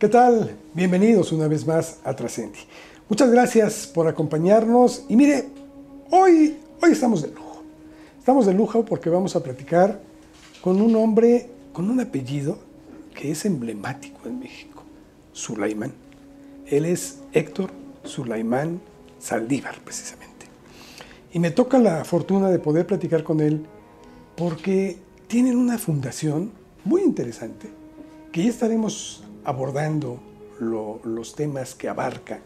¿Qué tal? Bienvenidos una vez más a Trascendi. Muchas gracias por acompañarnos y mire, hoy, hoy estamos de lujo. Estamos de lujo porque vamos a platicar con un hombre con un apellido que es emblemático en México, Sulaimán. Él es Héctor Sulaimán Saldívar, precisamente. Y me toca la fortuna de poder platicar con él porque tienen una fundación muy interesante que ya estaremos abordando los temas que abarca.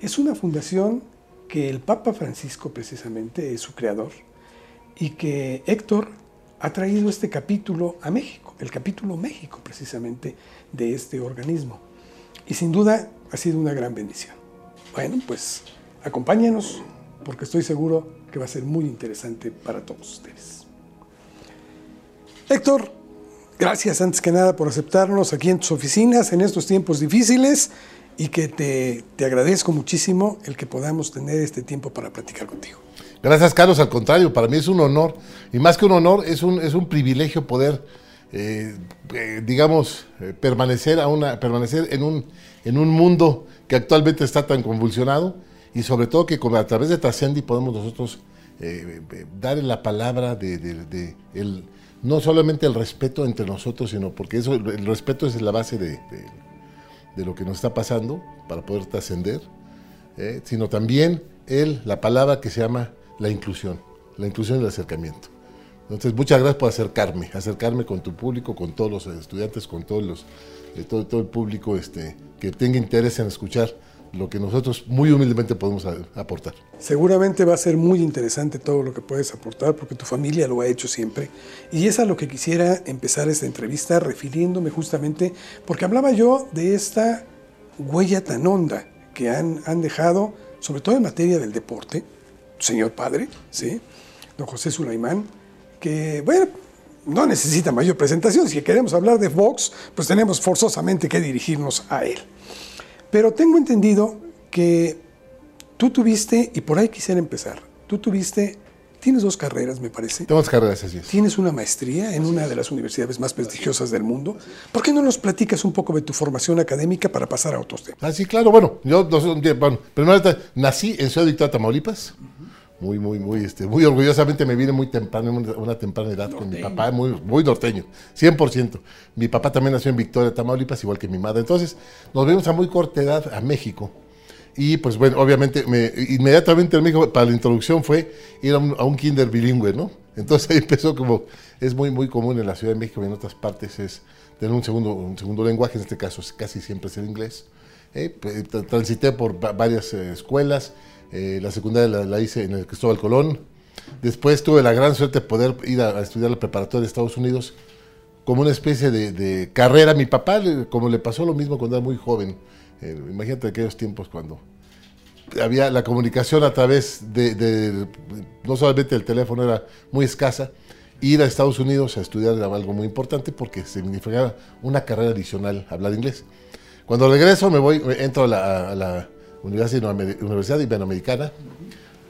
Es una fundación que el Papa Francisco precisamente es su creador y que Héctor ha traído este capítulo a México, el capítulo México precisamente de este organismo. Y sin duda ha sido una gran bendición. Bueno, pues acompáñanos porque estoy seguro que va a ser muy interesante para todos ustedes. Héctor, Gracias antes que nada por aceptarnos aquí en tus oficinas en estos tiempos difíciles y que te, te, agradezco muchísimo el que podamos tener este tiempo para platicar contigo. Gracias, Carlos. Al contrario, para mí es un honor y más que un honor, es un, es un privilegio poder, eh, eh, digamos, eh, permanecer, a una, permanecer en, un, en un mundo que actualmente está tan convulsionado y sobre todo que a través de Trascendi podemos nosotros dar la palabra de, de, de el, no solamente el respeto entre nosotros, sino porque eso, el respeto es la base de, lo que nos está pasando para poder trascender, ¿eh? sino también el, la palabra que se llama la inclusión, la inclusión y el acercamiento. Entonces, muchas gracias por acercarme, acercarme con tu público, con todos los estudiantes, con todos los, eh, todo, todo el público este, que tenga interés en escuchar lo que nosotros muy humildemente podemos aportar. Seguramente va a ser muy interesante todo lo que puedes aportar porque tu familia lo ha hecho siempre. Y es a lo que quisiera empezar esta entrevista refiriéndome justamente porque hablaba yo de esta huella tan honda que han, han dejado, sobre todo en materia del deporte, señor padre, ¿sí? don José Sulaimán, que, bueno, no necesita mayor presentación. Si queremos hablar de Vox, pues tenemos forzosamente que dirigirnos a él. Pero tengo entendido que tú tuviste, y por ahí quisiera empezar, tú tuviste, tienes dos carreras, me parece. Tengo dos carreras, así es. Tienes una maestría en una de las universidades más prestigiosas del mundo. ¿Por qué no nos platicas un poco de tu formación académica para pasar a otros temas? Ah, sí, claro. Bueno, yo bueno, primero nací en Ciudad Victoria, Tamaulipas. Muy, muy, muy, este, muy orgullosamente me vine muy temprano, en una, temprana edad con mi papá, muy, muy norteño, 100%. Mi papá también nació en Victoria, Tamaulipas, igual que mi madre. Entonces, nos vimos a muy corta edad a México. Y pues bueno, obviamente, me, inmediatamente en México, para la introducción fue ir a un, kinder bilingüe, ¿no? Entonces ahí empezó como, es muy, muy común en la Ciudad de México y en otras partes es tener un segundo, un segundo lenguaje, en este caso casi siempre es el inglés. ¿eh? Transité por varias eh, escuelas, eh, la secundaria la, hice en el Cristóbal Colón. Después tuve la gran suerte de poder ir a, estudiar la preparatoria de Estados Unidos como una especie de, carrera. Mi papá, como le pasó lo mismo cuando era muy joven, eh, imagínate aquellos tiempos cuando había la comunicación a través de, no solamente el teléfono era muy escasa, ir a Estados Unidos a estudiar era algo muy importante porque significaba una carrera adicional hablar inglés. Cuando regreso me voy, entro a la Universidad, Iberoamericana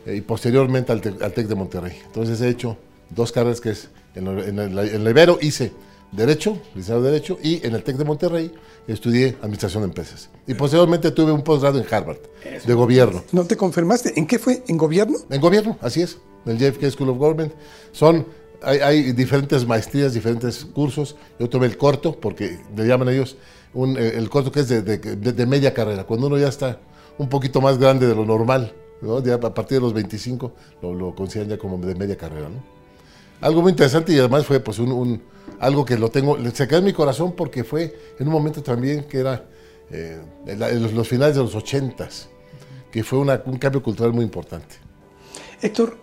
eh, y posteriormente al, TEC de Monterrey. Entonces he hecho dos carreras que es en, el, Ibero hice Derecho, licenciado de Derecho, y en el TEC de Monterrey estudié Administración de Empresas. Y posteriormente tuve un posgrado en Harvard, de gobierno. ¿No te confirmaste? ¿En qué fue? ¿En gobierno? En gobierno, así es, en el JFK School of Government. Son, hay, diferentes maestrías, diferentes cursos. Yo tuve el corto, porque le llaman ellos eh, el corto que es de media carrera, cuando uno ya está un poquito más grande de lo normal, ¿no? Ya a partir de los 25 lo, lo consideran ya como de media carrera. Algo muy interesante y además fue pues un, algo que lo tengo, se quedó en mi corazón porque fue en un momento también que era eh, en, los, finales de los 80 que fue un cambio cultural muy importante. Héctor,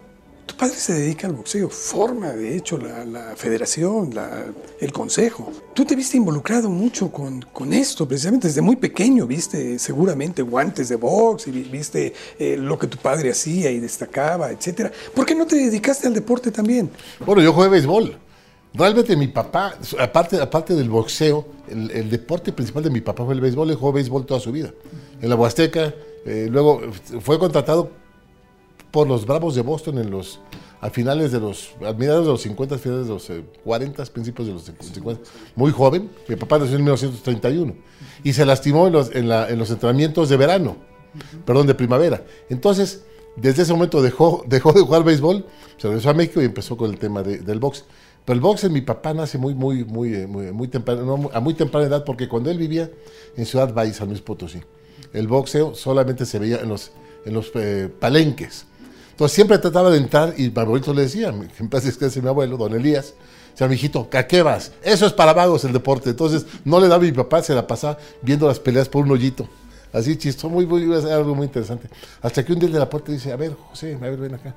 tu padre se dedica al boxeo, forma de hecho la, federación, el consejo. Tú te viste involucrado mucho con, con, esto, precisamente desde muy pequeño, viste seguramente guantes de box y viste eh, lo que tu padre hacía y destacaba, etc. ¿Por qué no te dedicaste al deporte también? Bueno, yo jugué béisbol. Realmente mi papá, aparte, aparte del boxeo, el, deporte principal de mi papá fue el béisbol, él jugó béisbol toda su vida. En la Huasteca, eh, luego fue contratado por los Bravos de Boston en los a finales de los, a mediados de los 50, finales de los 40, principios de los 50, muy joven. Mi papá nació en 1931 y se lastimó en los, en, la, en los entrenamientos de verano, perdón, de primavera. Entonces, desde ese momento dejó, dejó de jugar béisbol, se regresó a México y empezó con el tema del box. Pero el box en mi papá nace muy, muy, muy, eh, muy, muy temprano, a muy temprana edad, porque cuando él vivía en Ciudad Valle, San Luis Potosí, el boxeo solamente se veía en los, en los eh, palenques. Entonces siempre trataba de entrar y mi abuelito le decía, en paz descanse mi abuelo, don Elías, decía, mi hijito, ¿a qué vas? Eso es para vagos el deporte. Entonces no le daba a mi papá, se la pasaba viendo las peleas por un hoyito. Así chistoso, muy, muy, algo muy interesante. Hasta que un día de la puerta dice, a ver, José, a ver, ven acá.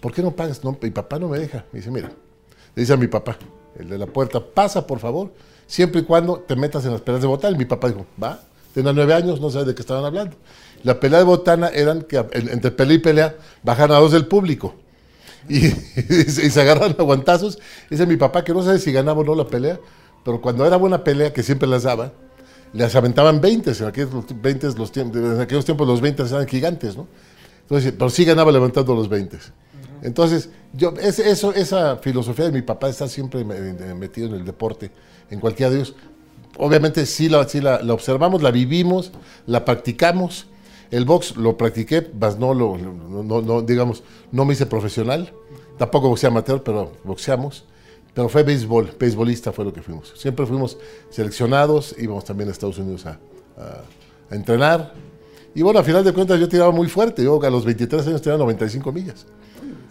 ¿Por qué no pagas? No, mi papá no me deja. Me dice, mira, le dice a mi papá, el de la puerta, pasa por favor, siempre y cuando te metas en las peleas de botana. Y mi papá dijo, va, tenía nueve años, no sabe de qué estaban hablando. La pelea de botana eran que entre pelea y pelea bajan a dos del público. Y, se agarran a guantazos. Dice mi papá que no sabe si ganaba o no la pelea, pero cuando era buena pelea, que siempre las daba, les aventaban 20, en aquellos, 20 los en aquellos tiempos los 20 eran gigantes, ¿no? Entonces, pero sí ganaba levantando los 20. Entonces, yo, eso, esa filosofía de mi papá está siempre metido en el deporte, en cualquiera de ellos. Obviamente sí, la, la, observamos, la vivimos, la practicamos. El box lo practiqué, más no lo, digamos, no me hice profesional, tampoco boxeé amateur, pero boxeamos. Pero fue béisbol, béisbolista fue lo que fuimos. Siempre fuimos seleccionados, íbamos también a Estados Unidos a, entrenar. Y bueno, a final de cuentas yo tiraba muy fuerte. Yo a los 23 años tenía 95 millas.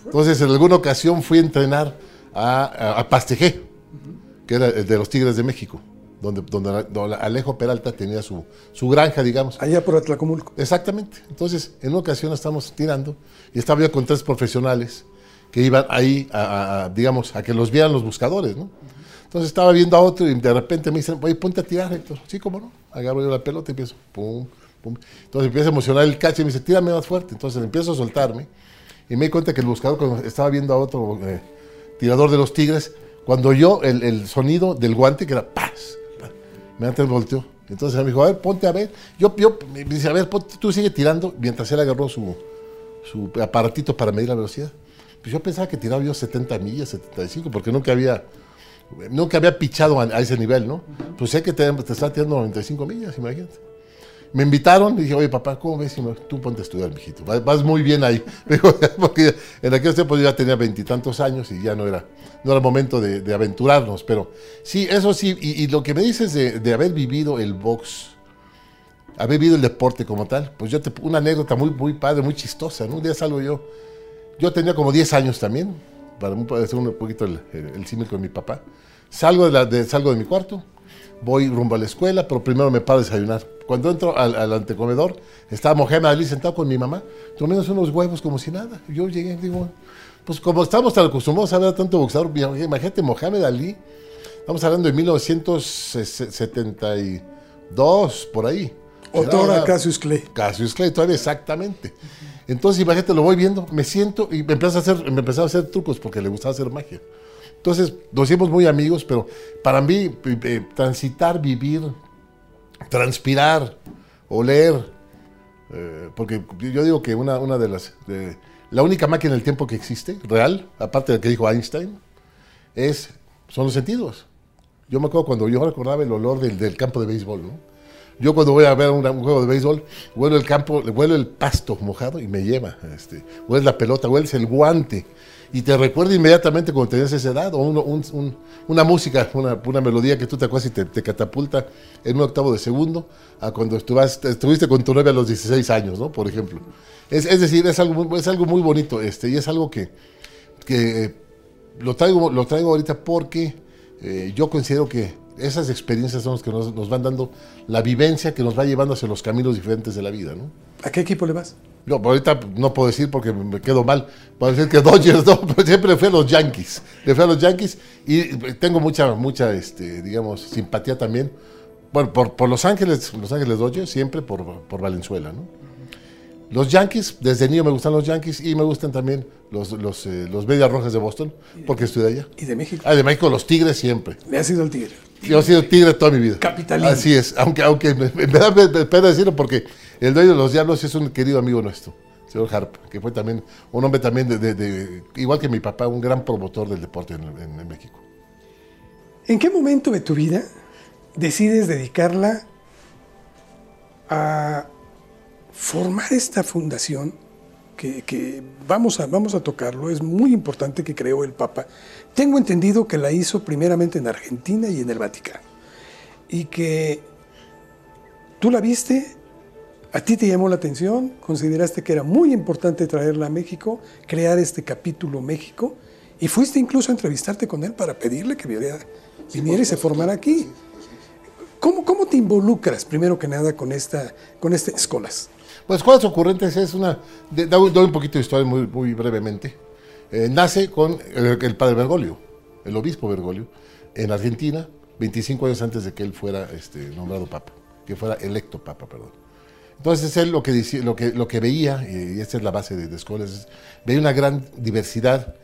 Entonces en alguna ocasión fui a entrenar a, a, Pastejé, que era el de los Tigres de México. Donde, donde, Alejo Peralta tenía su, su, granja, digamos. Allá por Atlacomulco. Exactamente. Entonces, en una ocasión estamos tirando y estaba yo con tres profesionales que iban ahí, a, digamos, a que los vieran los buscadores, ¿no? Entonces estaba viendo a otro y de repente me dicen, oye, ponte a tirar, Héctor. Sí, cómo no. Agarro yo la pelota y empiezo, pum, pum. Entonces empieza a emocionar el cacho y me dice, tírame más fuerte. Entonces empiezo a soltarme y me di cuenta que el buscador estaba viendo a otro eh, tirador de los tigres, cuando yo el, el, sonido del guante, que era paz, me antes volteó. Entonces me dijo, a ver, ponte a ver. Yo, yo me dice, a ver, tú sigue tirando, mientras él agarró su, su aparatito para medir la velocidad. Pues yo pensaba que tiraba yo 70 millas, 75, porque nunca había, nunca había pichado a, ese nivel, ¿no? Pues sé que te, te está tirando 95 millas, imagínate. Me invitaron y dije, oye, papá, ¿cómo ves? Tú ponte a estudiar, mijito. Vas, muy bien ahí. Porque en aquel tiempo yo ya tenía veintitantos años y ya no era, no era momento de, aventurarnos. Pero sí, eso sí. Y, lo que me dices de, de, haber vivido el box, haber vivido el deporte como tal, pues yo te, una anécdota muy, muy padre, muy chistosa. ¿no? Un día salgo yo yo tenía como 10 años también, para hacer un poquito el, el, símil con mi papá. Salgo de, la, de, salgo de mi cuarto, voy rumbo a la escuela, pero primero me paro a desayunar. Cuando entro al, al antecomedor, estaba Mohamed Ali sentado con mi mamá, comiendo unos huevos como si nada. Yo llegué y digo, pues como estamos tan acostumbrados a ver a tanto boxeador, imagínate Mohamed Ali, estamos hablando de 1972, por ahí. Otra Cassius Clay. Cassius Clay, todavía exactamente. Entonces, imagínate, lo voy viendo, me siento y me empezó a hacer, me empezó a hacer trucos porque le gustaba hacer magia. Entonces, nos hicimos muy amigos, pero para mí, eh, transitar, vivir, transpirar, oler, eh, porque yo digo que una, una de las, la única máquina del tiempo que existe, real, aparte de que dijo Einstein, es, son los sentidos. Yo me acuerdo cuando yo recordaba el olor del, del campo de béisbol, ¿no? Yo cuando voy a ver un, juego de béisbol, huelo el campo, huelo el pasto mojado y me lleva. Este, la pelota, hueles el guante. Y te recuerda inmediatamente cuando tenías esa edad, o una música, una, melodía que tú te acuerdas y te, catapulta en un octavo de segundo a cuando estuviste con tu novia a los 16 años, ¿no? Por ejemplo. Es, decir, es algo, es algo muy bonito este, y es algo que, que lo, traigo, lo traigo ahorita porque eh, yo considero que esas experiencias son las que nos, van dando la vivencia que nos va llevando hacia los caminos diferentes de la vida. ¿no? ¿A qué equipo le vas? No, ahorita no puedo decir porque me quedo mal. Puedo decir que Dodgers, no, siempre le fui a los Yankees. Le fui a los Yankees y tengo mucha, mucha, este, digamos, simpatía también. Bueno, por, por Los Ángeles, Los Ángeles Dodgers, siempre por, por Valenzuela, ¿no? Los Yankees, desde niño me gustan los Yankees y me gustan también los, los, eh, los Medias Rojas de Boston, porque estoy allá. ¿Y de México? Ah, de México, los Tigres siempre. Le ha sido el Tigre. Yo he sido Tigre toda mi vida. Capitalino. Así es, aunque, aunque me, da pena decirlo porque el dueño de los Diablos es un querido amigo nuestro. señor Harp, que fue también un hombre también, de, igual que mi papá, un gran promotor del deporte en, México. ¿En qué momento de tu vida decides dedicarla a formar esta fundación que, vamos, a, vamos a tocarlo, es muy importante que creó el Papa. Tengo entendido que la hizo primeramente en Argentina y en el Vaticano. Y que tú la viste ¿A ti te llamó la atención? ¿Consideraste que era muy importante traerla a México, crear este capítulo México? Y fuiste incluso a entrevistarte con él para pedirle que viniera, y se formara aquí. ¿Cómo, ¿Cómo, te involucras, primero que nada, con esta, con este Escolas? Pues Escolas Ocurrentes es una... Doy un poquito de historia muy, muy brevemente. Eh, nace con el, el, padre Bergoglio, el obispo Bergoglio, en Argentina, 25 años antes de que él fuera este, nombrado papa, que fuera electo papa, perdón. Entonces él lo que, lo que, lo que veía, y esta es la base de, de veía una gran diversidad,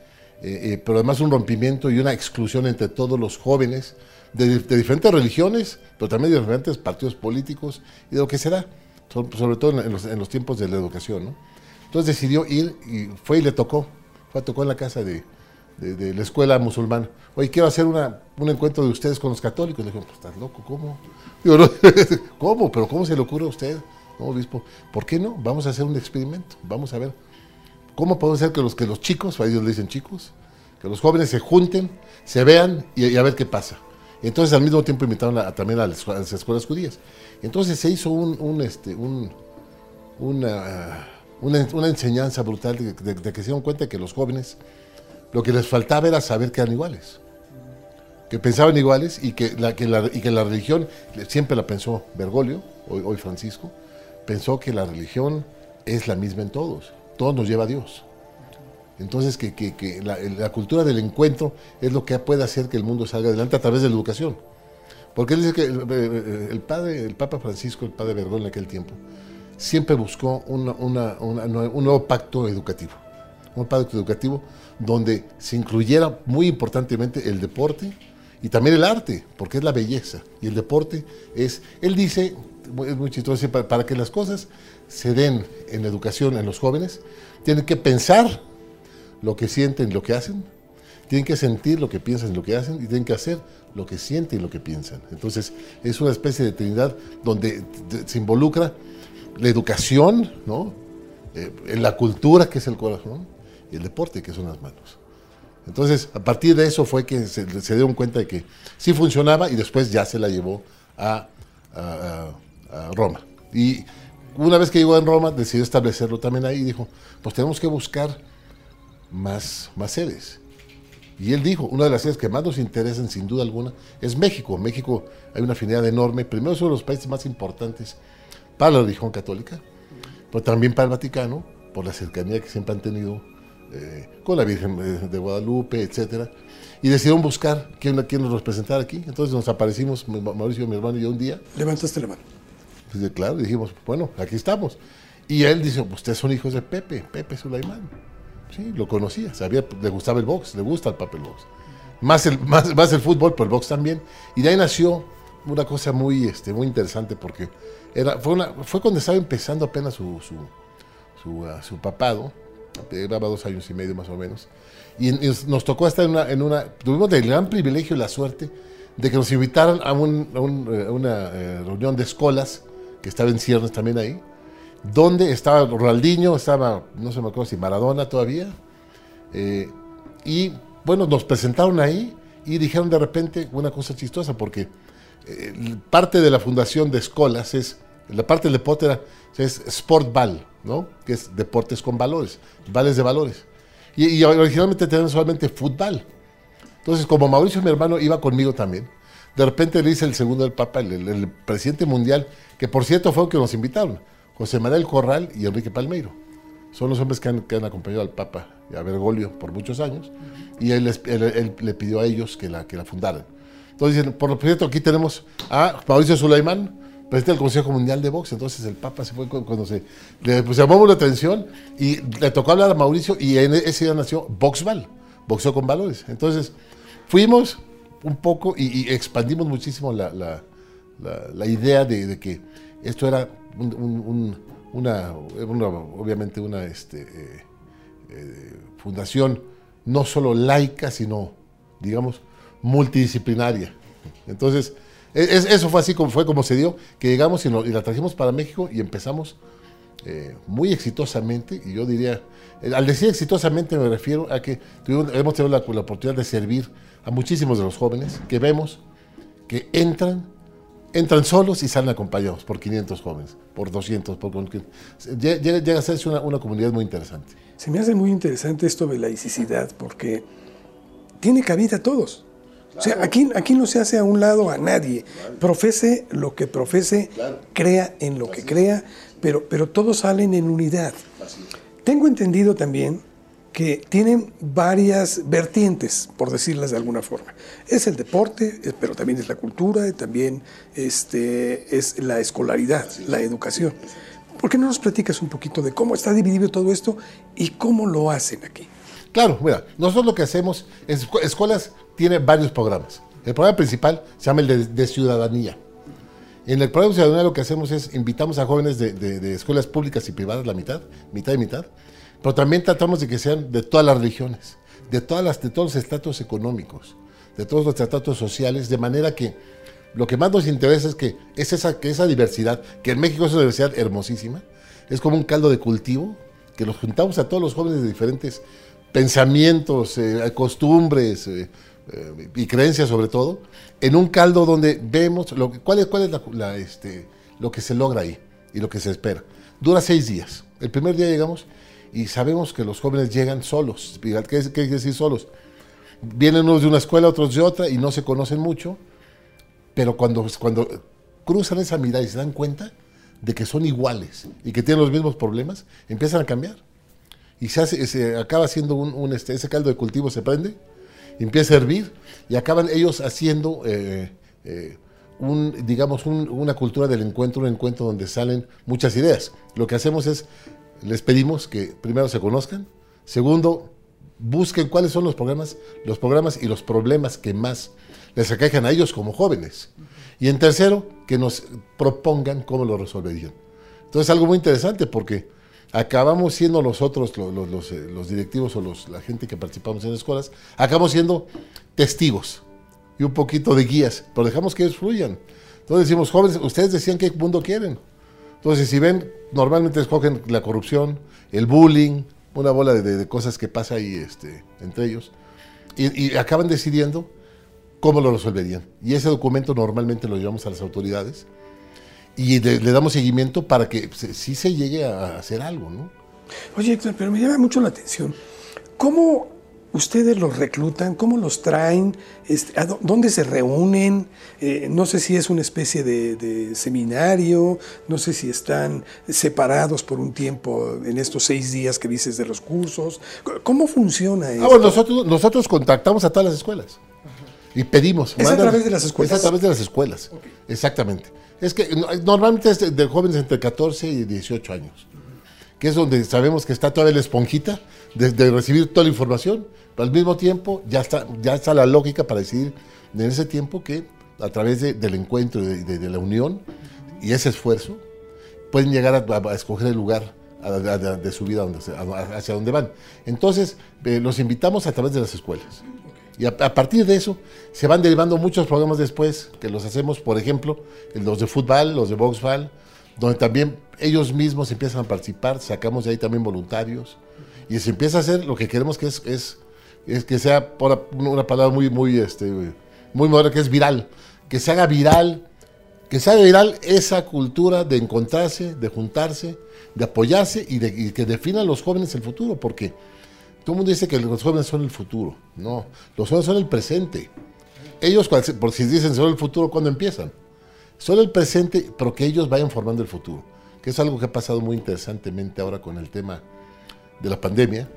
eh, eh, pero además un rompimiento y una exclusión entre todos los jóvenes de, diferentes religiones, pero también de diferentes partidos políticos y de lo que se da, sobre todo en los, tiempos de la educación. Entonces decidió ir y fue y le tocó, fue, tocó en la casa de, la escuela musulmana. Oye, quiero hacer una, un encuentro de ustedes con los católicos. Le dije, pues estás loco, ¿cómo? ¿Cómo? ¿Pero cómo se le ocurre a usted? No, obispo, ¿por qué no? Vamos a hacer un experimento, vamos a ver. ¿Cómo podemos hacer que los, que los chicos, a ellos le dicen chicos, que los jóvenes se junten, se vean y, a ver qué pasa? Entonces al mismo tiempo invitaron también a las, escuelas judías. Entonces se hizo este, un, una, una, enseñanza brutal de, que se dieron cuenta que los jóvenes lo que les faltaba era saber que eran iguales, que pensaban iguales y que la, y que la religión siempre la pensó Bergoglio, hoy Francisco, pensó que la religión es la misma en todos, todos nos lleva a Dios. Entonces, que, la, cultura del encuentro es lo que puede hacer que el mundo salga adelante a través de la educación. Porque él dice que el, padre, el Papa Francisco, el padre Vergón en aquel tiempo, siempre buscó un nuevo pacto educativo. Un pacto educativo donde se incluyera muy importantemente el deporte y también el arte, porque es la belleza. Y el deporte es, él dice, es muy chistoso, para, que las cosas se den en educación en los jóvenes, tienen que pensar lo que sienten y lo que hacen, tienen que sentir lo que piensan y lo que hacen, y tienen que hacer lo que sienten y lo que piensan. Entonces, es una especie de trinidad donde se involucra la educación, ¿no? Eh, la cultura, que es el corazón, y el deporte, que son las manos. Entonces, a partir de eso fue que se, dieron cuenta de que sí funcionaba y después ya se la llevó a Roma. Y una vez que llegó en Roma, decidió establecerlo también ahí y dijo, pues tenemos que buscar más, más sedes. Y él dijo, una de las sedes que más nos interesan, sin duda alguna, es México. México hay una afinidad enorme, primero es uno de los países más importantes para la religión católica, pero también para el Vaticano, por la cercanía que siempre han tenido eh, con la Virgen de Guadalupe, etcétera. Y decidieron buscar quién, quién nos representara aquí. Entonces nos aparecimos, Mauricio, mi hermano y yo un día. Levantaste la mano. Pues, claro, dijimos, bueno, aquí estamos. Y él dice, ustedes son hijos de Pepe, Pepe Sulaimán. Sí, lo conocía, sabía, le gustaba el box, le gusta el papel box. Más el, más, más el fútbol, pero el box también. Y de ahí nació una cosa muy, este, muy interesante porque era, fue, fue cuando estaba empezando apenas su, su, su, su papado, llevaba dos años y medio más o menos. Y, nos tocó estar en una, en una, tuvimos el gran privilegio y la suerte de que nos invitaran a, un, eh, una eh, reunión de escuelas que estaba en ciernes también ahí, donde estaba Ronaldinho, estaba, no se me acuerdo si Maradona todavía, eh, y bueno, nos presentaron ahí y dijeron de repente una cosa chistosa, porque eh, parte de la fundación de escuelas es, la parte del deporte era, es Sportball, ¿no? que es deportes con valores, vales de valores. Y, y originalmente tenían solamente fútbol. Entonces, como Mauricio, mi hermano, iba conmigo también, de repente le dice el segundo del Papa, el, presidente mundial, que por cierto fue el que nos invitaron, José Manuel Corral y Enrique Palmeiro. Son los hombres que han, acompañado al Papa y a Bergoglio por muchos años, y él, le pidió a ellos que la, que la fundaran. Entonces, por lo cierto, aquí tenemos a Mauricio Sulaimán, presidente del Consejo Mundial de Box. Entonces el Papa se fue cuando se le pues, llamamos la atención y le tocó hablar a Mauricio y en ese día nació Boxval, boxeo con valores. Entonces fuimos, un poco y, expandimos muchísimo la, idea de, que esto era una, obviamente una este, eh, eh, fundación no solo laica, sino, digamos, multidisciplinaria. Entonces, e, eso fue así como fue como se dio, que llegamos y, la trajimos para México y empezamos eh, muy exitosamente, y yo diría, al decir exitosamente me refiero a que hemos tenido la, oportunidad de servir a muchísimos de los jóvenes que vemos que entran, entran solos y salen acompañados por 500 jóvenes, por 200, por, llega, a ser una, una comunidad muy interesante. Se me hace muy interesante esto de laicidad porque tiene cabida a todos. O sea, aquí, aquí no se hace a un lado a nadie. Profese lo que profese, crea en lo que crea, pero, pero todos salen en unidad. Tengo entendido también que tienen varias vertientes, por decirlas de alguna forma. Es el deporte, pero también es la cultura, también este, es la escolaridad, la educación. ¿Por qué no nos platicas un poquito de cómo está dividido todo esto y cómo lo hacen aquí? Claro, mira, nosotros lo que hacemos, es, escuelas tiene varios programas. El programa principal se llama el de, ciudadanía. En el programa de ciudadanía lo que hacemos es invitamos a jóvenes de, escuelas públicas y privadas, la mitad, mitad y mitad, pero también tratamos de que sean de todas las religiones, de, todas las, de todos los estatus económicos, de todos los estatus sociales, de manera que lo que más nos interesa es que es esa, que esa diversidad, que en México es una diversidad hermosísima, es como un caldo de cultivo, que los juntamos a todos los jóvenes de diferentes pensamientos, eh, costumbres eh, eh, y creencias sobre todo, en un caldo donde vemos lo, cuál es, cuál es la, este, lo que se logra ahí y lo que se espera. Dura seis días. El primer día llegamos y sabemos que los jóvenes llegan solos. ¿Qué, qué quiere decir solos? Vienen unos de una escuela, otros de otra y no se conocen mucho pero cuando, cuando cruzan esa mirada y se dan cuenta de que son iguales y que tienen los mismos problemas, empiezan a cambiar. Y se, hace, se acaba siendo un, este, ese caldo de cultivo se prende, empieza a hervir y acaban ellos haciendo eh, eh, un, digamos, una cultura del encuentro, un encuentro donde salen muchas ideas. Lo que hacemos es, les pedimos que primero se conozcan, segundo, busquen cuáles son los programas, los programas y los problemas que más les aquejan a ellos como jóvenes. Y en tercero, que nos propongan cómo lo resolverían. Entonces, algo muy interesante porque acabamos siendo nosotros, los, eh, los, directivos o los, la gente que participamos en escuelas, acabamos siendo testigos y un poquito de guías, pero dejamos que ellos fluyan. Entonces decimos, jóvenes, ustedes decían qué mundo quieren. Entonces, si ven, normalmente escogen la corrupción, el bullying, una bola de, cosas que pasa ahí este, entre ellos, y, acaban decidiendo cómo lo resolverían. Y ese documento normalmente lo llevamos a las autoridades y le, damos seguimiento para que sí se llegue a hacer algo, ¿no? Oye, pero me llama mucho la atención. ¿Cómo ustedes los reclutan? ¿Cómo los traen? Este, ¿Dónde se reúnen? Eh, no sé si es una especie de, seminario, no sé si están separados por un tiempo en estos seis días que dices de los cursos. ¿Cómo funciona eso? Ah, nosotros, nosotros contactamos a todas las escuelas. Y pedimos. ¿Es a través de las escuelas? Es a través de las escuelas. Exactamente. Es que normalmente es de, jóvenes entre 14 y 18 años, que es donde sabemos que está todavía la esponjita de, recibir toda la información, pero al mismo tiempo ya está, ya está la lógica para decidir en ese tiempo que a través del encuentro, de, la unión y ese esfuerzo, pueden llegar a, escoger el lugar de su vida donde, hacia donde van. Entonces, eh, los invitamos a través de las escuelas. Y a, partir de eso se van derivando muchos programas después, que los hacemos, por ejemplo, los de fútbol, los de boxball, donde también ellos mismos empiezan a participar, sacamos de ahí también voluntarios, y se empieza a hacer lo que queremos que es, es, es que sea, por una palabra muy, muy, este, muy moderna, que es viral, que se haga viral, que se haga viral esa cultura de encontrarse, de juntarse, de apoyarse y, de, y que definan los jóvenes el futuro, porque todo el mundo dice que los jóvenes son el futuro. No, los jóvenes son el presente. Ellos, por si dicen son el futuro, ¿cuándo empiezan? Son el presente, pero que ellos vayan formando el futuro. Que es algo que ha pasado muy interesantemente ahora con el tema de la pandemia.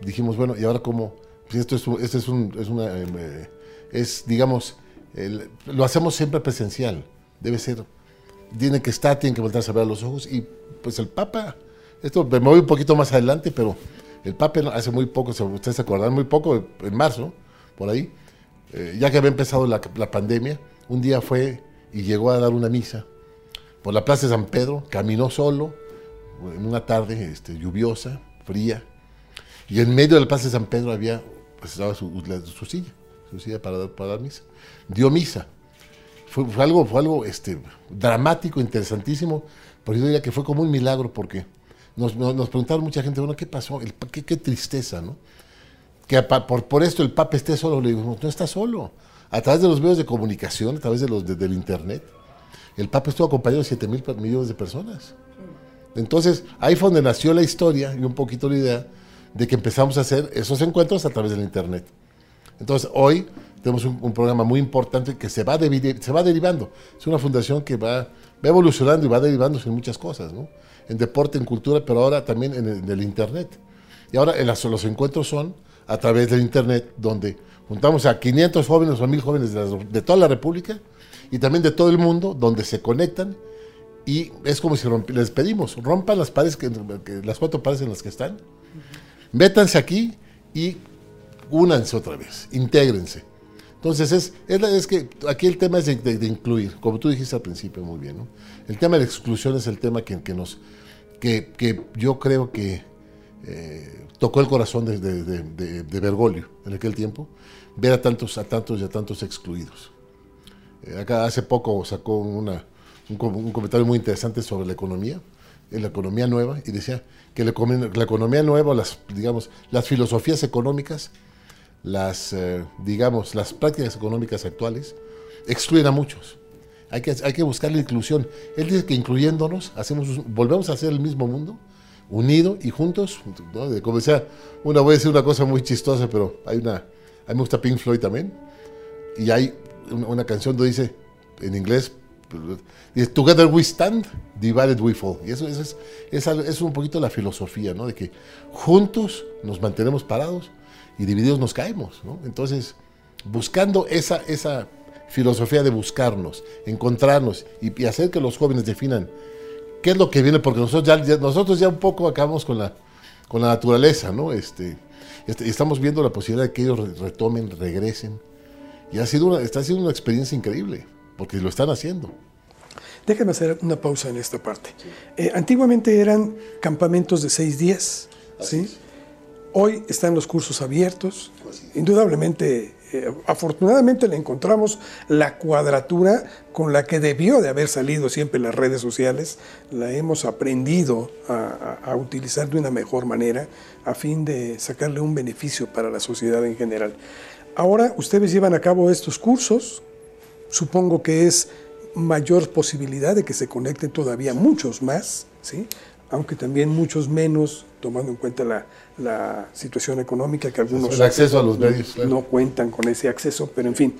Dijimos, bueno, ¿y ahora cómo? Pues esto es, esto es, un, es una. Em, eh, es, digamos, lo hacemos siempre presencial. Debe ser. Tiene que estar, tiene que volverse a ver los ojos. Y pues el Papa, esto me voy un poquito más adelante, pero el Papa hace muy poco, ustedes se acuerdan, muy poco, en marzo, por ahí, eh, ya que había empezado la, pandemia, un día fue y llegó a dar una misa por la Plaza de San Pedro, caminó solo en una tarde este, lluviosa, fría, y en medio del Plaza de San Pedro había, pues estaba su, silla, su silla para, dar misa. Dio misa. Fue, algo, fue algo este, dramático, interesantísimo, pero yo diría que fue como un milagro porque nos, preguntaron mucha gente, bueno, ¿qué pasó? Qué, tristeza, ¿no? Que por, por esto el Papa esté solo. Le digo, no está solo. A través de los medios de comunicación, a través de los, de, del Internet, el Papa estuvo acompañado de 7 mil millones de personas. Entonces, ahí fue donde nació la historia y un poquito la idea de que empezamos a hacer esos encuentros a través del Internet. Entonces, hoy tenemos un, programa muy importante que se va, se va derivando. Es una fundación que va, va evolucionando y va derivándose en muchas cosas, ¿no? En deporte, en cultura, pero ahora también en el, Internet. Y ahora los encuentros son a través del Internet, donde juntamos a 500 jóvenes o a 1000 jóvenes de, toda la República y también de todo el mundo, donde se conectan y es como si les pedimos, rompan las paredes, que, las cuatro paredes en las que están, métanse aquí y únanse otra vez, intégrense. Entonces, es, es, que aquí el tema es de, incluir, como tú dijiste al principio muy bien. El tema de la exclusión es el tema que, que nos, que, que, yo creo que eh, tocó el corazón de, de, Bergoglio en aquel tiempo, ver a tantos, a tantos y a tantos excluidos. Eh, acá hace poco sacó una, un, comentario muy interesante sobre la economía, en la economía nueva, y decía que la, la economía nueva, las, digamos, las filosofías económicas, las, eh, digamos, las prácticas económicas actuales excluyen a muchos. Hay que, hay que buscar la inclusión. Él dice que incluyéndonos, hacemos, volvemos a hacer el mismo mundo, unido y juntos. Como decía, una, voy a decir una cosa muy chistosa, pero hay una, a mí me gusta Pink Floyd también, y hay una, canción donde dice, en inglés, Together we stand, divided we fall. Y eso, es, es, es, un poquito la filosofía, ¿no? De que juntos nos mantenemos parados y divididos nos caemos, ¿no? Entonces, buscando esa, esa filosofía de buscarnos, encontrarnos y, hacer que los jóvenes definan qué es lo que viene, porque nosotros ya, nosotros ya un poco acabamos con la, con la naturaleza, ¿no? Este, este, estamos viendo la posibilidad de que ellos retomen, regresen. Y ha sido una, está siendo una experiencia increíble, porque lo están haciendo. Déjame hacer una pausa en esta parte. Eh, antiguamente eran campamentos de seis días, ¿sí? Hoy están los cursos abiertos. Indudablemente, eh, afortunadamente le encontramos la cuadratura con la que debió de haber salido siempre las redes sociales. La hemos aprendido a, utilizar de una mejor manera a fin de sacarle un beneficio para la sociedad en general. Ahora ustedes llevan a cabo estos cursos. Supongo que es mayor posibilidad de que se conecten todavía muchos más, ¿sí? aunque también muchos menos, tomando en cuenta la, la situación económica que algunos... El acceso a los medios. No cuentan con ese acceso, pero en fin.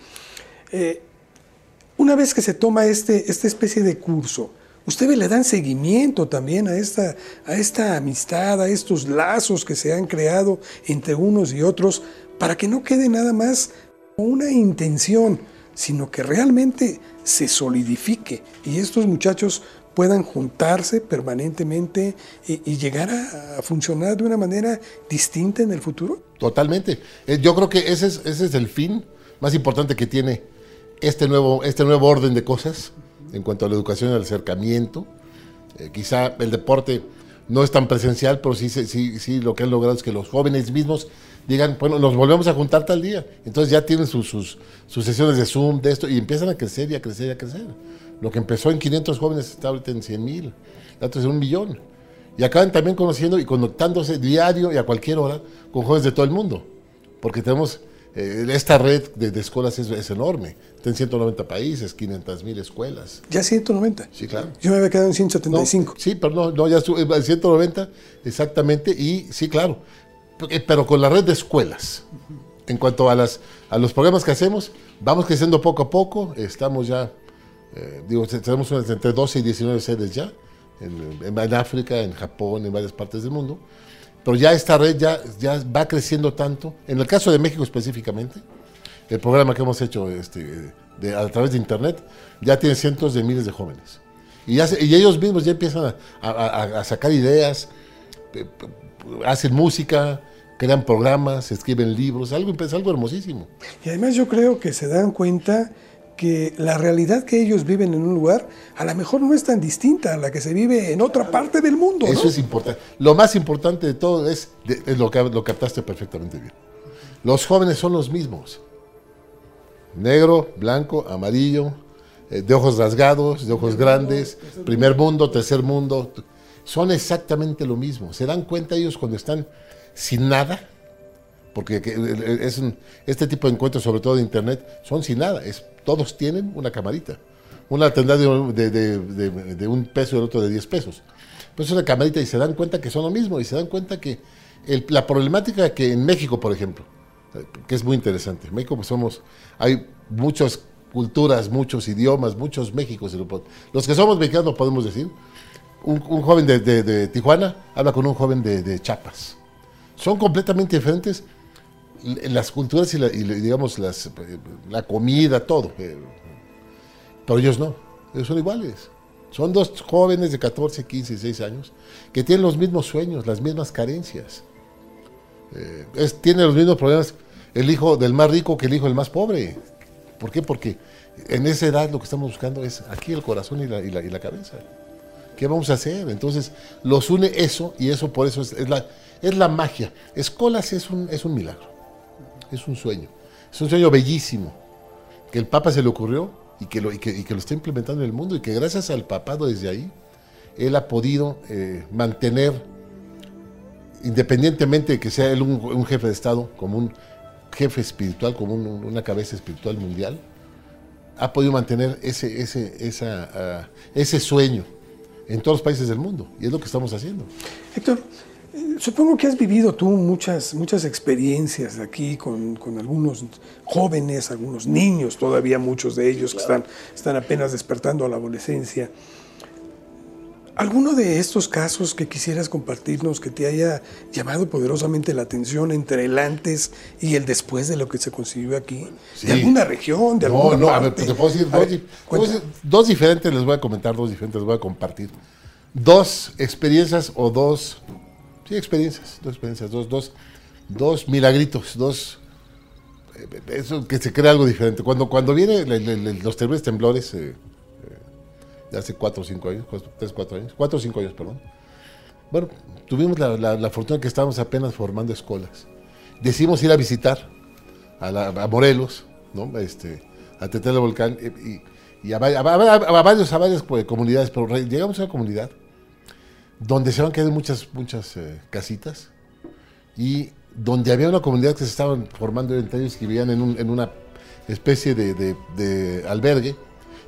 Eh, una vez que se toma este, esta especie de curso, ustedes le dan seguimiento también a esta, a esta amistad, a estos lazos que se han creado entre unos y otros, para que no quede nada más una intención, sino que realmente se solidifique y estos muchachos puedan juntarse permanentemente y, llegar a, funcionar de una manera distinta en el futuro? Totalmente. Eh, yo creo que ese es, el fin más importante que tiene este nuevo, este nuevo orden de cosas en cuanto a la educación y el acercamiento. Eh, quizá el deporte no es tan presencial, pero sí, sí, sí lo que han logrado es que los jóvenes mismos digan, bueno, nos volvemos a juntar tal día. Entonces ya tienen sus, sus, sus sesiones de Zoom, de esto, y empiezan a crecer y a crecer y a crecer. Lo que empezó en 500 jóvenes está ahorita en 100 mil, datos en un millón. Y acaban también conociendo y conectándose diario y a cualquier hora con jóvenes de todo el mundo. Porque tenemos, eh, esta red de, escuelas es, enorme. Está en 190 países, 500 mil escuelas. ¿Ya 190? Sí, claro. Yo me había quedado en 175. sí, pero no, no ya estuve en 190, exactamente. Y sí, claro. Pero con la red de escuelas. En cuanto a, las, a los programas que hacemos, vamos creciendo poco a poco. Estamos ya eh, digo, tenemos entre 12 y 19 sedes ya, en, en, África, en Japón, en varias partes del mundo. Pero ya esta red ya, ya va creciendo tanto. En el caso de México específicamente, el programa que hemos hecho este, de, a través de Internet ya tiene cientos de miles de jóvenes. Y, y ellos mismos ya empiezan a, sacar ideas, hacen música, crean programas, escriben libros, algo, es algo hermosísimo. Y además yo creo que se dan cuenta que la realidad que ellos viven en un lugar a lo mejor no es tan distinta a la que se vive en otra parte del mundo. Eso es importante. Lo más importante de todo es, lo que lo captaste perfectamente bien. Los jóvenes son los mismos. Negro, blanco, amarillo, eh, de ojos rasgados, de ojos grandes, primer mundo, tercer mundo. Son exactamente lo mismo. Se dan cuenta ellos cuando están sin nada, porque es este tipo de encuentros, sobre todo de internet, son sin nada. Es, todos tienen una camarita. Una tendrá de, un peso y el otro de 10 pesos. Pues es una camarita y se dan cuenta que son lo mismo y se dan cuenta que la problemática que en México, por ejemplo, que es muy interesante. En México pues somos, hay muchas culturas, muchos idiomas, muchos Méxicos. Los que somos mexicanos podemos decir, un, joven de, Tijuana habla con un joven de, Chiapas. Son completamente diferentes las culturas y, digamos las, la comida, todo. Eh, pero ellos no, ellos son iguales. Son dos jóvenes de 14, 15, 16 años que tienen los mismos sueños, las mismas carencias. Eh, tiene los mismos problemas el hijo del más rico que el hijo del más pobre. ¿Por qué? Porque en esa edad lo que estamos buscando es aquí el corazón y la, y la, cabeza. ¿Qué vamos a hacer? Entonces los une eso y eso por eso es, la, es la magia. Escolas es un, es un milagro, es un sueño, es un sueño bellísimo que el Papa se le ocurrió y que lo, y que, lo está implementando en el mundo y que gracias al papado desde ahí, él ha podido eh, mantener, independientemente de que sea él un, jefe de Estado, como un jefe espiritual, como una cabeza espiritual mundial, ha podido mantener ese, ese, esa, ah, ese sueño en todos los países del mundo. Y es lo que estamos haciendo. Héctor, eh, supongo que has vivido tú muchas, muchas experiencias aquí con, con, algunos jóvenes, algunos niños, todavía muchos de ellos que están, están apenas despertando a la adolescencia. ¿Alguno de estos casos que quisieras compartirnos que te haya llamado poderosamente la atención entre el antes y el después de lo que se consiguió aquí? ¿De alguna región? ¿De no, no, a ver, te puedo decir, dos, diferentes, les voy a comentar dos diferentes, les voy a compartir. Dos experiencias o dos, sí, experiencias, dos experiencias, dos, dos, dos milagritos, dos, eh, eso que se crea algo diferente. Cuando, cuando vienen los terribles temblores, eh, de hace 4 o 5 años, 3, 4 años, 4 o 5 años, perdón. Bueno, tuvimos la, la, fortuna que estábamos apenas formando escuelas. Decidimos ir a visitar a, Morelos, ¿no? este, a Tetel Volcán y, a, varios, a varias pues, comunidades, pero llegamos a una comunidad donde se van quedando muchas, muchas eh, casitas y donde había una comunidad que se estaban formando entre ellos que vivían en, un, en una especie de albergue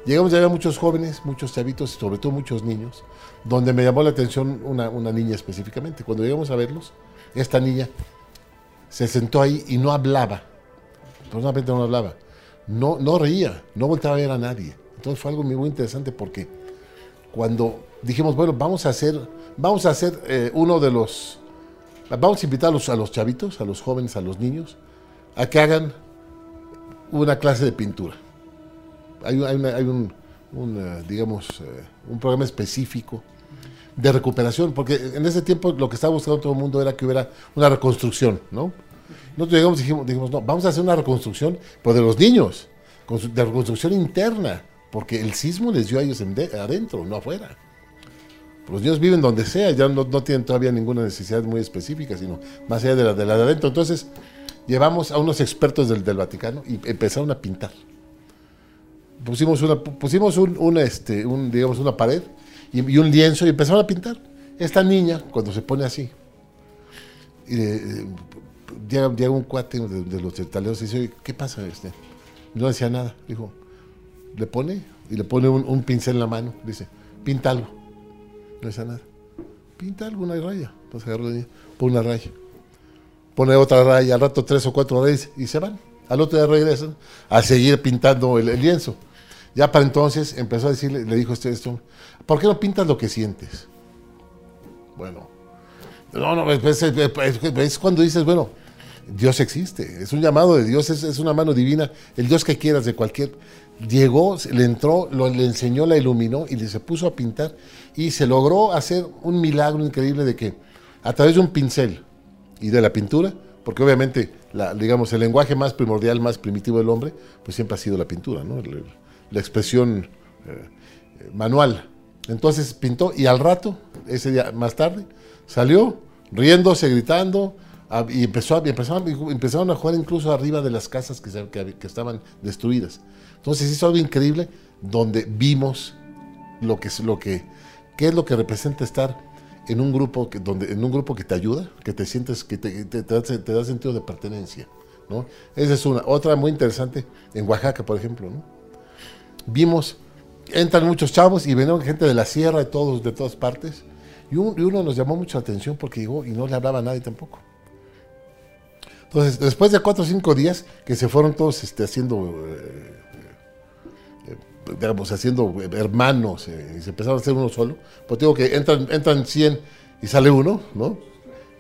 Llegamos, ya había muchos jóvenes, muchos chavitos, sobre todo muchos niños, donde me llamó la atención una, niña específicamente. Cuando llegamos a verlos, esta niña se sentó ahí y no hablaba. Personalmente no hablaba. No, no reía, no volteaba a ver a nadie. Entonces fue algo muy, interesante porque cuando dijimos, bueno, vamos a hacer, vamos a hacer eh, uno de los, vamos a invitar a a los chavitos, a los jóvenes, a los niños, a que hagan una clase de pintura hay, un, eh, digamos, eh, un programa específico de recuperación, porque en ese tiempo lo que estaba buscando todo el mundo era que hubiera una reconstrucción, ¿no? Nosotros llegamos y dijimos, dijimos, no, vamos a hacer una reconstrucción, pero de los niños, de reconstrucción interna, porque el sismo les dio a ellos adentro, no afuera. Los niños viven donde sea, ya no, tienen todavía ninguna necesidad muy específica, sino más allá de la de, la de adentro. Entonces, llevamos a unos expertos del, del Vaticano y empezaron a pintar pusimos una, pusimos un, este, un, digamos, una pared y, un lienzo y empezaron a pintar. Esta niña, cuando se pone así, y llega, un cuate de, los italianos y dice, ¿qué pasa? Este? No decía nada. Dijo, le pone y le pone un, pincel en la mano. Dice, pinta algo. No decía nada. Pinta algo, una raya. Entonces niña, pone una raya. Pone otra raya, al rato tres o cuatro rayas y se van. Al otro día regresan a seguir pintando el lienzo. Ya para entonces empezó a decirle, le dijo este esto, ¿por qué no pintas lo que sientes? Bueno, no, no, es, cuando dices, bueno, Dios existe, es un llamado de Dios, es, una mano divina, el Dios que quieras de cualquier. Llegó, le entró, lo, le enseñó, la iluminó y se puso a pintar y se logró hacer un milagro increíble de que a través de un pincel y de la pintura, porque obviamente digamos, el lenguaje más primordial, más primitivo del hombre, pues siempre ha sido la pintura, ¿no? La expresión eh, manual. Entonces pintó y al rato, ese día más tarde, salió riéndose, gritando, y empezó, empezaron, empezaron a jugar incluso arriba de las casas que, que, estaban destruidas. Entonces hizo algo increíble donde vimos lo que es lo que, qué es lo que representa estar en un grupo que, donde, en un grupo que te ayuda, que te sientes, que te, te, da, sentido de pertenencia. ¿no? Esa es una. Otra muy interesante, en Oaxaca, por ejemplo. ¿no? Vimos, entran muchos chavos y vinieron gente de la sierra, de, todos, de todas partes. Y, uno nos llamó mucho la atención porque llegó y no le hablaba a nadie tampoco. Entonces, después de cuatro o cinco días que se fueron todos este, haciendo, eh, eh, digamos, haciendo hermanos eh, y se empezaron a hacer uno solo, pues digo que entran, entran 100 y sale uno, ¿no?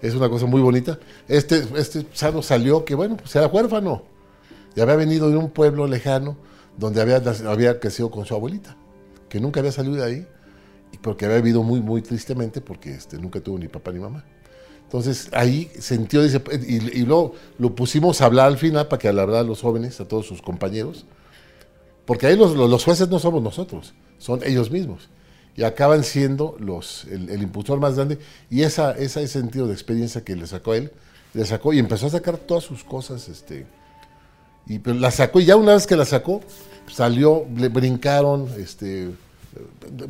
Es una cosa muy bonita. Este, este sano salió que, bueno, pues era huérfano. Y había venido de un pueblo lejano donde había, había crecido con su abuelita, que nunca había salido de ahí, y porque había vivido muy, muy tristemente, porque este, nunca tuvo ni papá ni mamá. Entonces ahí sintió, dice, y, y luego lo pusimos a hablar al final para que hablara a los jóvenes, a todos sus compañeros, porque ahí los, los, jueces no somos nosotros, son ellos mismos. Y acaban siendo los, el, impulsor más grande. Y esa, ese sentido de experiencia que le sacó a él, le sacó y empezó a sacar todas sus cosas. Este, y pero la sacó, y ya una vez que la sacó, salió, le brincaron, este,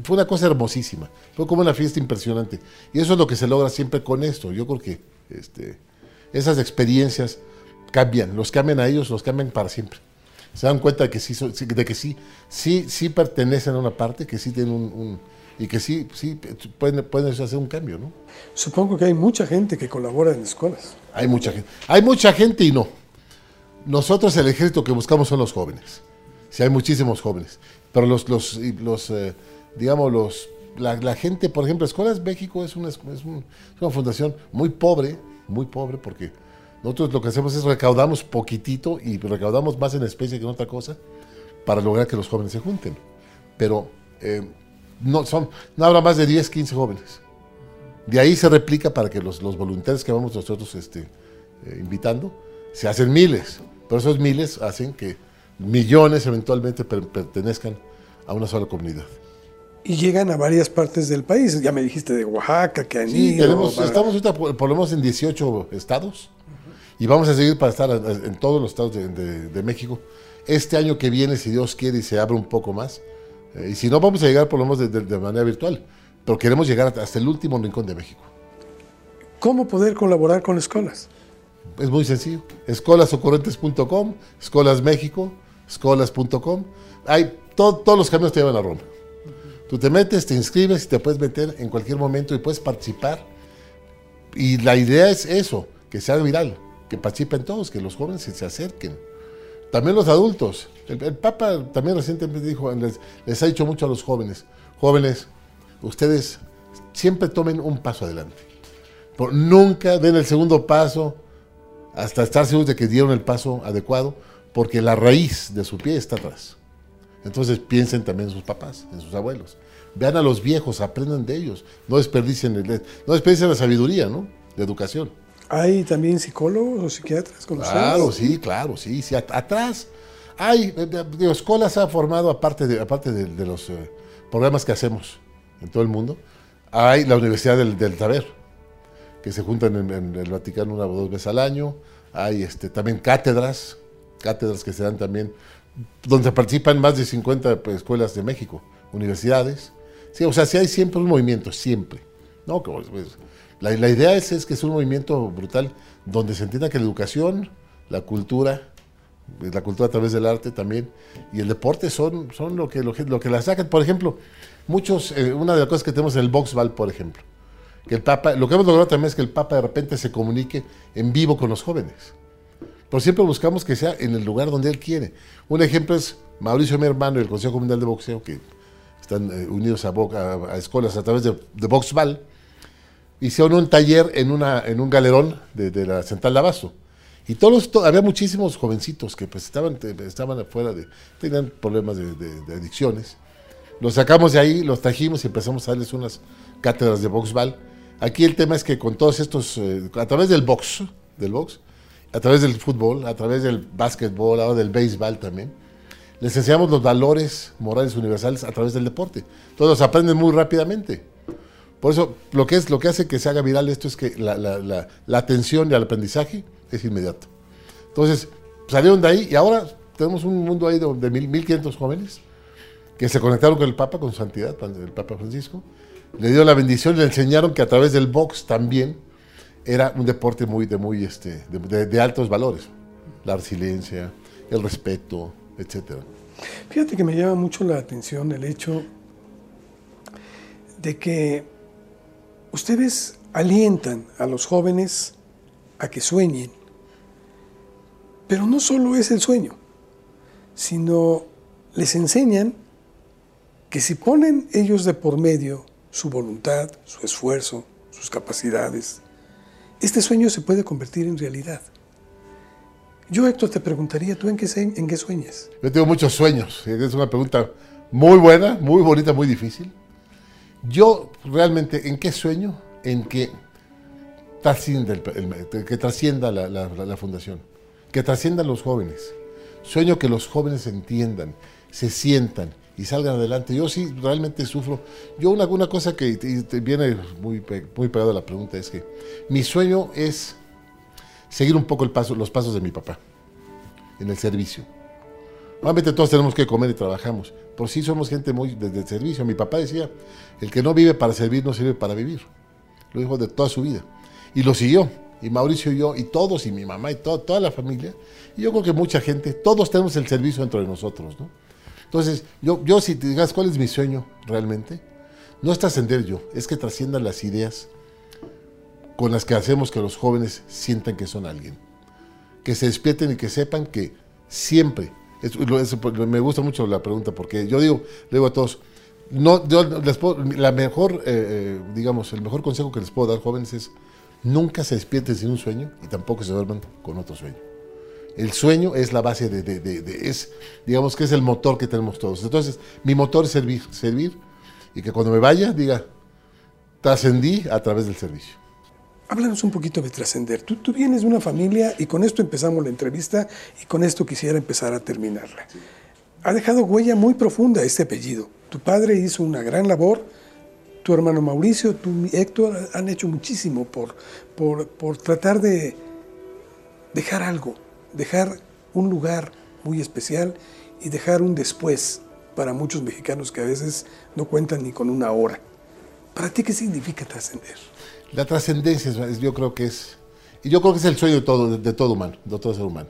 fue una cosa hermosísima, fue como una fiesta impresionante. Y eso es lo que se logra siempre con esto. Yo creo que este, esas experiencias cambian, los cambian a ellos, los cambian para siempre. Se dan cuenta de que sí, de que sí, sí, sí pertenecen a una parte, que sí tienen un, y que sí, sí pueden, pueden hacer un cambio, ¿no? Supongo que hay mucha gente que colabora en escuelas. Hay mucha gente. Hay mucha gente y no. Nosotros el ejército que buscamos son los jóvenes. Sí, hay muchísimos jóvenes. Pero los, los, los eh, digamos, los, la, gente, por ejemplo, Escuelas México es una, es, una fundación muy pobre, muy pobre, porque nosotros lo que hacemos es recaudamos poquitito y recaudamos más en especie que en otra cosa para lograr que los jóvenes se junten. Pero eh, no, son, no habrá más de 10, 15 jóvenes. De ahí se replica para que los, los voluntarios que vamos nosotros este, eh, invitando, se hacen miles. Pero esos miles hacen que millones eventualmente pertenezcan a una sola comunidad. Y llegan a varias partes del país. Ya me dijiste de Oaxaca, que han sí, Tenemos, Estamos ahorita por, lo menos en 18 estados y vamos a seguir para estar en todos los estados de, México. Este año que viene, si Dios quiere y se abre un poco más, eh, y si no, vamos a llegar por lo menos de, manera virtual, pero queremos llegar hasta el último rincón de México. ¿Cómo poder colaborar con escuelas? Es muy sencillo. Escolasocorrentes.com, Escolas México, escolas.com. Hay todos los caminos te llevan a Roma. Tú te metes, te inscribes y te puedes meter en cualquier momento y puedes participar. Y la idea es eso, que sea viral, que participen todos, que los jóvenes se, acerquen. También los adultos. El, Papa también recientemente dijo, les, ha dicho mucho a los jóvenes, jóvenes, ustedes siempre tomen un paso adelante. nunca den el segundo paso hasta estar seguros de que dieron el paso adecuado, porque la raíz de su pie está atrás. Entonces piensen también en sus papás, en sus abuelos. Vean a los viejos, aprendan de ellos. No desperdicien, el, no desperdicien la sabiduría, ¿no? La educación. ¿Hay también psicólogos o psiquiatras con Claro, sí, claro, sí. sí. Atrás hay, eh, digo, Escola se ha formado, aparte de, aparte de, los eh, programas que hacemos en todo el mundo, hay la Universidad del, del Taber, que se juntan en, el Vaticano una o dos veces al año. Hay este, también cátedras, cátedras que se dan también donde participan más de 50 pues, escuelas de México, universidades. Sí, o sea, sí hay siempre un movimiento, siempre. ¿no? Pues, la, la, idea es, es, que es un movimiento brutal donde se entienda que la educación, la cultura, la cultura a través del arte también, y el deporte son, son lo, que, lo, que la sacan. Por ejemplo, muchos, eh, una de las cosas que tenemos en el boxball, por ejemplo, que el Papa, lo que hemos logrado también es que el Papa de repente se comunique en vivo con los jóvenes. Pero siempre buscamos que sea en el lugar donde él quiere. Un ejemplo es Mauricio, mi hermano, y el Consejo Mundial de Boxeo, que están eh, unidos a, a, escuelas a través de, de hicieron un taller en, una, en un galerón de, la Central de Abasto. Y todos, había muchísimos jovencitos que pues estaban, estaban afuera, de, tenían problemas de, adicciones. Los sacamos de ahí, los trajimos y empezamos a darles unas cátedras de boxball. Aquí el tema es que con todos estos, eh, a través del box, del box, a través del fútbol, a través del básquetbol, ahora del béisbol también. Les enseñamos los valores morales universales a través del deporte. Todos aprenden muy rápidamente. Por eso, lo que, es, lo que hace que se haga viral esto es que la, la, la, atención y el aprendizaje es inmediato. Entonces, salieron de ahí y ahora tenemos un mundo ahí de, de 1.500 jóvenes que se conectaron con el Papa, con su santidad, el Papa Francisco. Le dio la bendición y le enseñaron que a través del box también era un deporte muy, de, muy, este, de, de altos valores. La resiliencia, el respeto, etc. Fíjate que me llama mucho la atención el hecho de que ustedes alientan a los jóvenes a que sueñen, pero no solo es el sueño, sino les enseñan que si ponen ellos de por medio su voluntad, su esfuerzo, sus capacidades, este sueño se puede convertir en realidad. Yo, Héctor, te preguntaría, ¿tú en qué, en qué sueñas? Yo tengo muchos sueños. Es una pregunta muy buena, muy bonita, muy difícil. Yo realmente, ¿en qué sueño? En que trascienda, que trascienda la, la, fundación, que trasciendan los jóvenes. Sueño que los jóvenes entiendan, se sientan y salgan adelante. Yo sí realmente sufro. Yo una, una cosa que viene muy, muy pegado a la pregunta es que mi sueño es seguir un poco el paso, los pasos de mi papá en el servicio. Obviamente todos tenemos que comer y trabajamos. Por sí somos gente muy desde el servicio. Mi papá decía, el que no vive para servir no sirve para vivir. Lo dijo de toda su vida. Y lo siguió. Y Mauricio y yo, y todos, y mi mamá, y toda la familia. Y yo creo que mucha gente, todos tenemos el servicio dentro de nosotros, ¿no? Entonces, yo, yo si te digas cuál es mi sueño realmente, no es trascender yo, es que trasciendan las ideas con las que hacemos que los jóvenes sientan que son alguien. Que se despierten y que sepan que siempre, me gusta mucho la pregunta porque yo digo, le digo a todos, no, la mejor, eh, eh, digamos, el mejor consejo que les puedo dar jóvenes es nunca se despierten sin un sueño y tampoco se duerman con otro sueño. El sueño es la base de, es, digamos que es el motor que tenemos todos. Entonces, mi motor es servir, servir y que cuando me vaya diga, trascendí a través del servicio. Háblanos un poquito de trascender. Tú, tú, vienes de una familia y con esto empezamos la entrevista y con esto quisiera empezar a terminarla. Ha dejado huella muy profunda este apellido. Tu padre hizo una gran labor, tu hermano Mauricio, tu Héctor han hecho muchísimo por, por, por tratar de dejar algo, dejar un lugar muy especial y dejar un después para muchos mexicanos que a veces no cuentan ni con una hora. ¿Para ti qué significa trascender? La trascendencia yo creo que es, y yo creo que es el sueño de todo, de todo humano, de todo ser humano.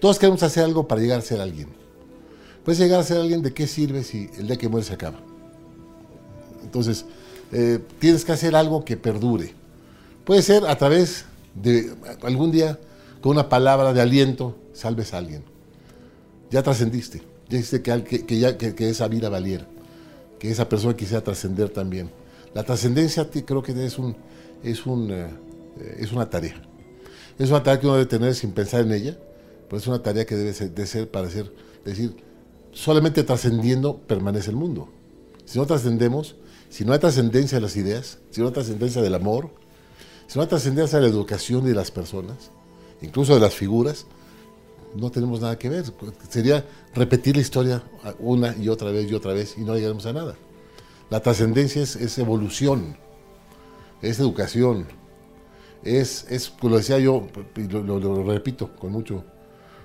Todos queremos hacer algo para llegar a ser alguien. Puedes llegar a ser alguien, ¿de qué sirve si el día que mueres se acaba? Entonces, eh, tienes que hacer algo que perdure. Puede ser a través de algún día con una palabra de aliento salves a alguien. Ya trascendiste. Ya dijiste que, que, esa vida valiera. Que esa persona quisiera trascender también. La trascendencia creo que es, un, es, un, eh, es una tarea. Es una tarea que uno debe tener sin pensar en ella, pero es una tarea que debe ser, ser para ser, decir, solamente trascendiendo permanece el mundo. Si no trascendemos, si no hay trascendencia de las ideas, si no hay trascendencia del amor, si no hay trascendencia de la educación y de las personas, incluso de las figuras, no tenemos nada que ver. Sería repetir la historia una y otra vez y otra vez y no llegaremos a nada. La trascendencia es, evolución, es educación, es, es, lo decía yo, y lo, repito con mucho,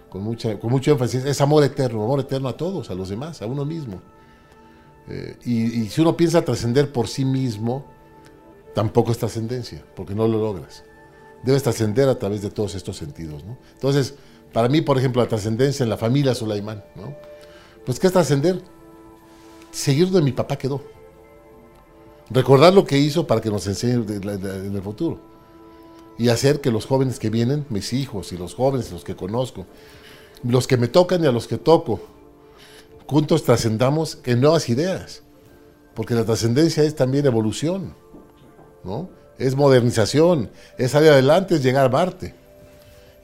con, mucha, con mucho énfasis, es amor eterno, amor eterno a todos, a los demás, a uno mismo. Eh, y si uno piensa trascender por sí mismo, tampoco es trascendencia, porque no lo logras debes trascender a través de todos estos sentidos. ¿no? Entonces, para mí, por ejemplo, la trascendencia en la familia Sulaimán, ¿no? Pues, ¿qué es trascender? Seguir donde mi papá quedó. Recordar lo que hizo para que nos enseñe en el futuro. Y hacer que los jóvenes que vienen, mis hijos y los jóvenes, los que conozco, los que me tocan y a los que toco, juntos trascendamos en nuevas ideas. Porque la trascendencia es también evolución, ¿no? Es modernización, es salir adelante, es llegar a Marte.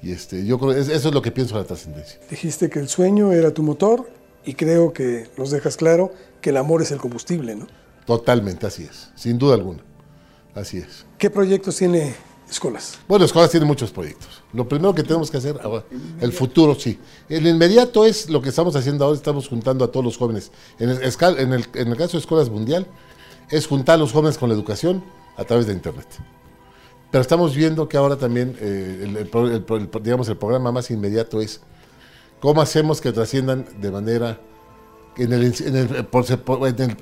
Y este, yo creo eso es lo que pienso de la trascendencia. Dijiste que el sueño era tu motor y creo que nos dejas claro que el amor es el combustible, ¿no? Totalmente, así es, sin duda alguna. Así es. ¿Qué proyectos tiene escuelas? Bueno, escuelas tienen muchos proyectos. Lo primero que tenemos que hacer ahora, el futuro, sí. El inmediato es lo que estamos haciendo ahora, estamos juntando a todos los jóvenes. En el, en el, en el caso de Escuelas Mundial, es juntar a los jóvenes con la educación a través de Internet. Pero estamos viendo que ahora también, eh, el, digamos, el programa más inmediato es cómo hacemos que trasciendan de manera, en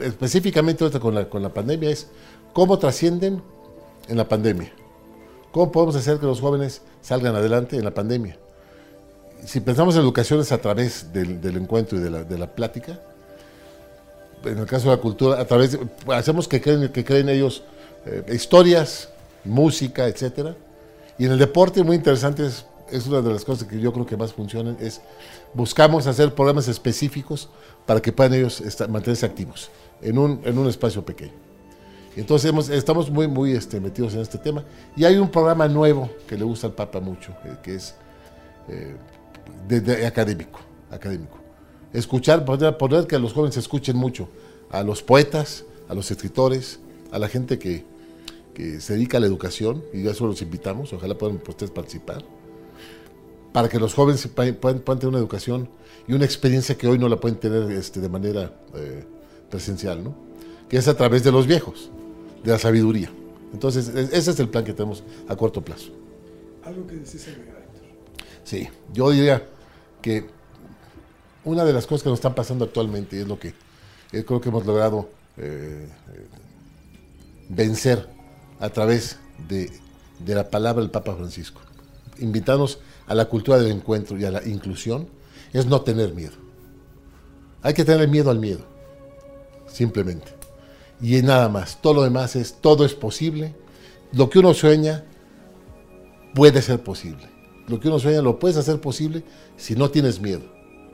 específicamente con la, con la pandemia, es cómo trascienden en la pandemia. ¿Cómo podemos hacer que los jóvenes salgan adelante en la pandemia? Si pensamos en educación es a través del, encuentro y de la, de la, plática, en el caso de la cultura, a través hacemos que creen, que creen ellos eh, historias, música, etcétera. Y en el deporte, muy interesante, es, una de las cosas que yo creo que más funcionan, es buscamos hacer programas específicos para que puedan ellos mantenerse activos en un, en un espacio pequeño. Entonces estamos muy, muy este, metidos en este tema. Y hay un programa nuevo que le gusta al Papa mucho, eh, que es eh, académico, académico. Escuchar, poner, poner, que los jóvenes escuchen mucho a los poetas, a los escritores, a la gente que, se dedica a la educación, y a eso los invitamos, ojalá puedan ustedes participar, para que los jóvenes puedan, tener una educación y una experiencia que hoy no la pueden tener este, de manera eh, presencial, ¿no? que es a través de los viejos de la sabiduría. Entonces, ese es el plan que tenemos a corto plazo. Algo que decís Héctor. Sí, yo diría que una de las cosas que nos están pasando actualmente es lo que eh, creo que hemos logrado eh, vencer a través de, de la palabra del Papa Francisco. Invitarnos a la cultura del encuentro y a la inclusión es no tener miedo. Hay que tener miedo al miedo, simplemente y nada más. Todo lo demás es, todo es posible. Lo que uno sueña puede ser posible. Lo que uno sueña lo puedes hacer posible si no tienes miedo.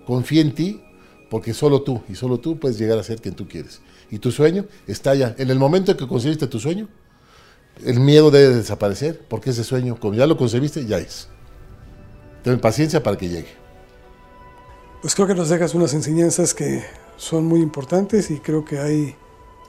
Confía en ti, porque solo tú y solo tú puedes llegar a ser quien tú quieres. Y tu sueño está ya. En el momento en que conseguiste tu sueño, el miedo debe desaparecer, porque ese sueño, como ya lo concebiste, ya es. Ten paciencia para que llegue. Pues creo que nos dejas unas enseñanzas que son muy importantes y creo que hay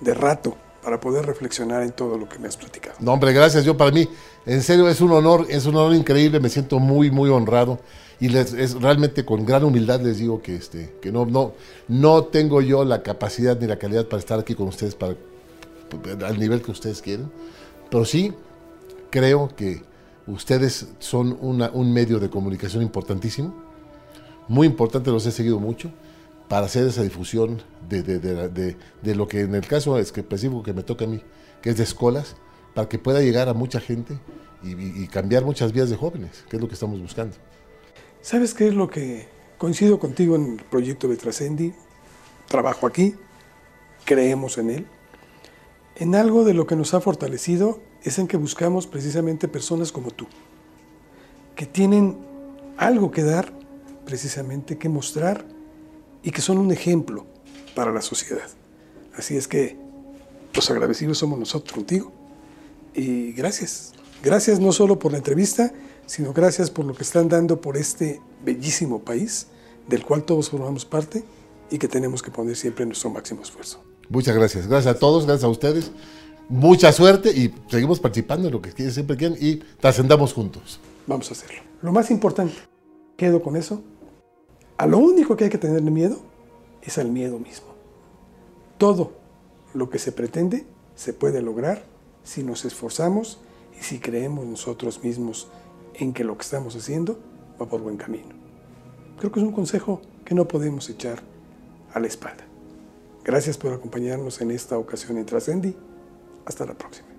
de rato para poder reflexionar en todo lo que me has platicado. No, hombre, gracias. Yo para mí, en serio, es un honor, es un honor increíble. Me siento muy, muy honrado y les, es realmente con gran humildad les digo que este, que no, no, no tengo yo la capacidad ni la calidad para estar aquí con ustedes para al nivel que ustedes quieren, pero sí creo que ustedes son un medio de comunicación importantísimo, muy importante, los he seguido mucho para hacer esa difusión de, lo que en el caso específico que me toca a mí, que es de escuelas, para que pueda llegar a mucha gente y, cambiar muchas vidas de jóvenes, que es lo que estamos buscando. ¿Sabes qué es lo que coincido contigo en el proyecto de Trascendi? Trabajo aquí, creemos en él. En algo de lo que nos ha fortalecido es en que buscamos precisamente personas como tú, que tienen algo que dar, precisamente que mostrar y que son un ejemplo para la sociedad. Así es que los agradecidos somos nosotros contigo. Y gracias. Gracias no solo por la entrevista, sino gracias por lo que están dando por este bellísimo país del cual todos formamos parte y que tenemos que poner siempre nuestro máximo esfuerzo. Muchas gracias. Gracias a todos, gracias a ustedes. Mucha suerte y seguimos participando en lo que siempre quieren y trascendamos juntos. Vamos a hacerlo. Lo más importante, quedo con eso, a lo único que hay que tenerle miedo es al miedo mismo. Todo lo que se pretende se puede lograr si nos esforzamos y si creemos nosotros mismos en que lo que estamos haciendo va por buen camino. Creo que es un consejo que no podemos echar a la espalda. Gracias por acompañarnos en esta ocasión en Trascendi. Hasta la próxima.